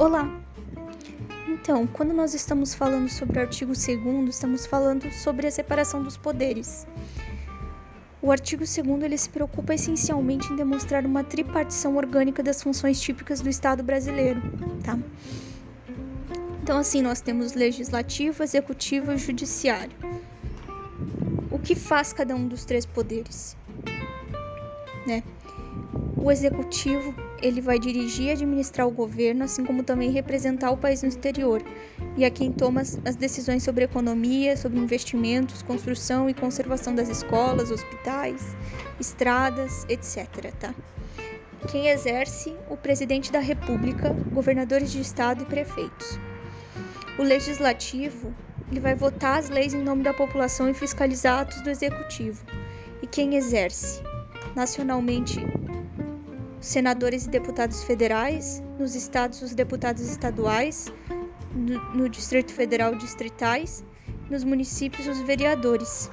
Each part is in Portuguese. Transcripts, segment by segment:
Olá! Então, quando nós estamos falando sobre o artigo 2, estamos falando sobre a separação dos poderes. O artigo 2 ele se preocupa essencialmente em demonstrar uma tripartição orgânica das funções típicas do Estado brasileiro, tá? Então, assim, nós temos legislativo, executivo e judiciário. O que faz cada um dos três poderes? Né? O executivo ele vai dirigir e administrar o governo, assim como também representar o país no exterior, e é quem toma as decisões sobre economia, sobre investimentos, construção e conservação das escolas, hospitais, estradas, etc. Tá? Quem exerce o presidente da República, governadores de estado e prefeitos. O legislativo ele vai votar as leis em nome da população e fiscalizar atos do executivo. E quem exerce nacionalmente senadores e deputados federais, nos estados os deputados estaduais, no, no Distrito Federal distritais, nos municípios os vereadores.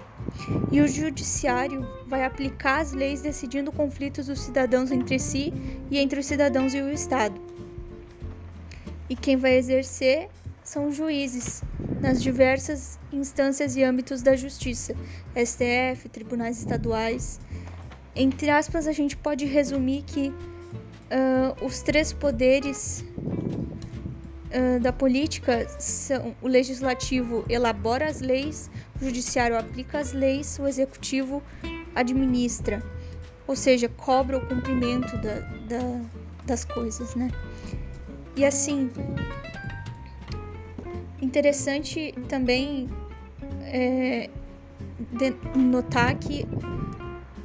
E o judiciário vai aplicar as leis decidindo conflitos dos cidadãos entre si e entre os cidadãos e o Estado. E quem vai exercer são juízes, nas diversas instâncias e âmbitos da justiça, STF, tribunais estaduais, entre aspas, a gente pode resumir que uh, os três poderes uh, da política são o legislativo elabora as leis, o judiciário aplica as leis, o executivo administra, ou seja, cobra o cumprimento da, da, das coisas, né? E assim, interessante também é, notar que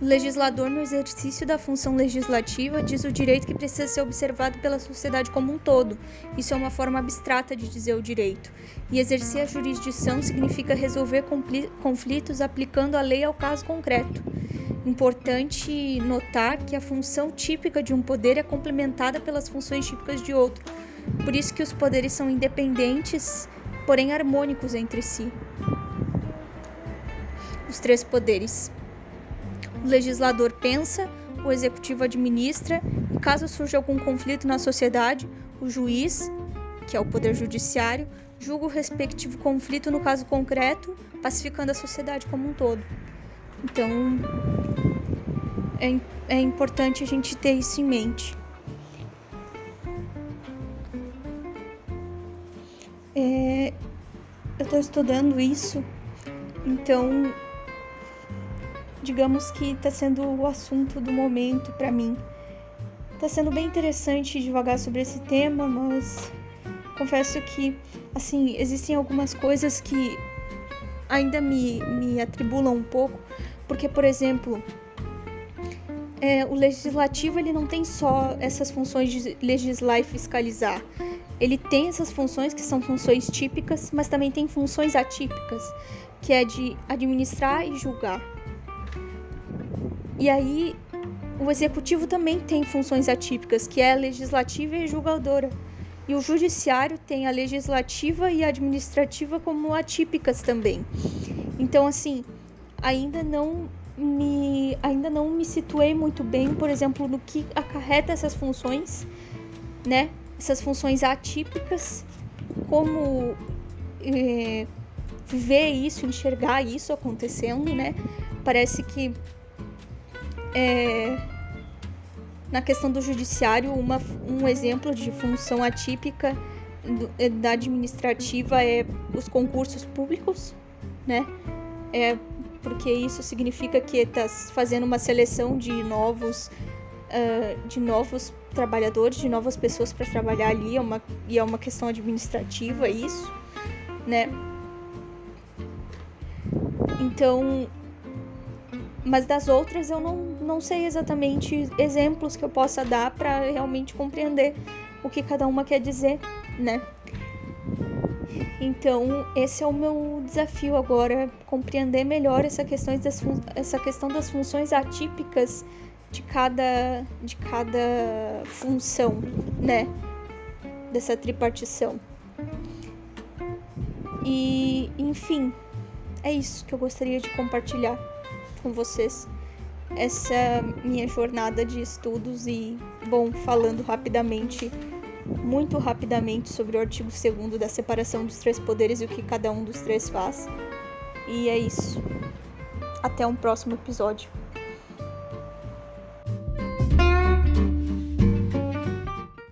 o legislador, no exercício da função legislativa, diz o direito que precisa ser observado pela sociedade como um todo. Isso é uma forma abstrata de dizer o direito. E exercer a jurisdição significa resolver conflitos aplicando a lei ao caso concreto. Importante notar que a função típica de um poder é complementada pelas funções típicas de outro. Por isso que os poderes são independentes, porém harmônicos entre si. Os três poderes. O legislador pensa, o executivo administra e, caso surja algum conflito na sociedade, o juiz, que é o poder judiciário, julga o respectivo conflito no caso concreto, pacificando a sociedade como um todo. Então, é, é importante a gente ter isso em mente. É, eu estou estudando isso, então digamos que está sendo o assunto do momento para mim. Está sendo bem interessante devagar sobre esse tema, mas confesso que, assim, existem algumas coisas que ainda me, me atribulam um pouco, porque, por exemplo, é, o legislativo ele não tem só essas funções de legislar e fiscalizar. Ele tem essas funções que são funções típicas, mas também tem funções atípicas, que é de administrar e julgar. E aí, o executivo também tem funções atípicas, que é a legislativa e a julgadora. E o judiciário tem a legislativa e a administrativa como atípicas também. Então, assim, ainda não me ainda não me situei muito bem, por exemplo, no que acarreta essas funções, né? Essas funções atípicas, como é, ver isso, enxergar isso acontecendo, né? Parece que é, na questão do judiciário, uma, um exemplo de função atípica é, da administrativa é os concursos públicos, né? É, porque isso significa que está fazendo uma seleção de novos, uh, de novos trabalhadores, de novas pessoas para trabalhar ali, é uma, e é uma questão administrativa isso, né? Então, mas das outras eu não, não sei exatamente exemplos que eu possa dar para realmente compreender o que cada uma quer dizer, né? Então, esse é o meu desafio agora, compreender melhor essa questão das, essa questão das funções atípicas de cada, de cada função, né? Dessa tripartição. E, enfim, é isso que eu gostaria de compartilhar com vocês essa minha jornada de estudos e, bom, falando rapidamente muito rapidamente sobre o artigo 2 da separação dos três poderes e o que cada um dos três faz. E é isso. Até um próximo episódio.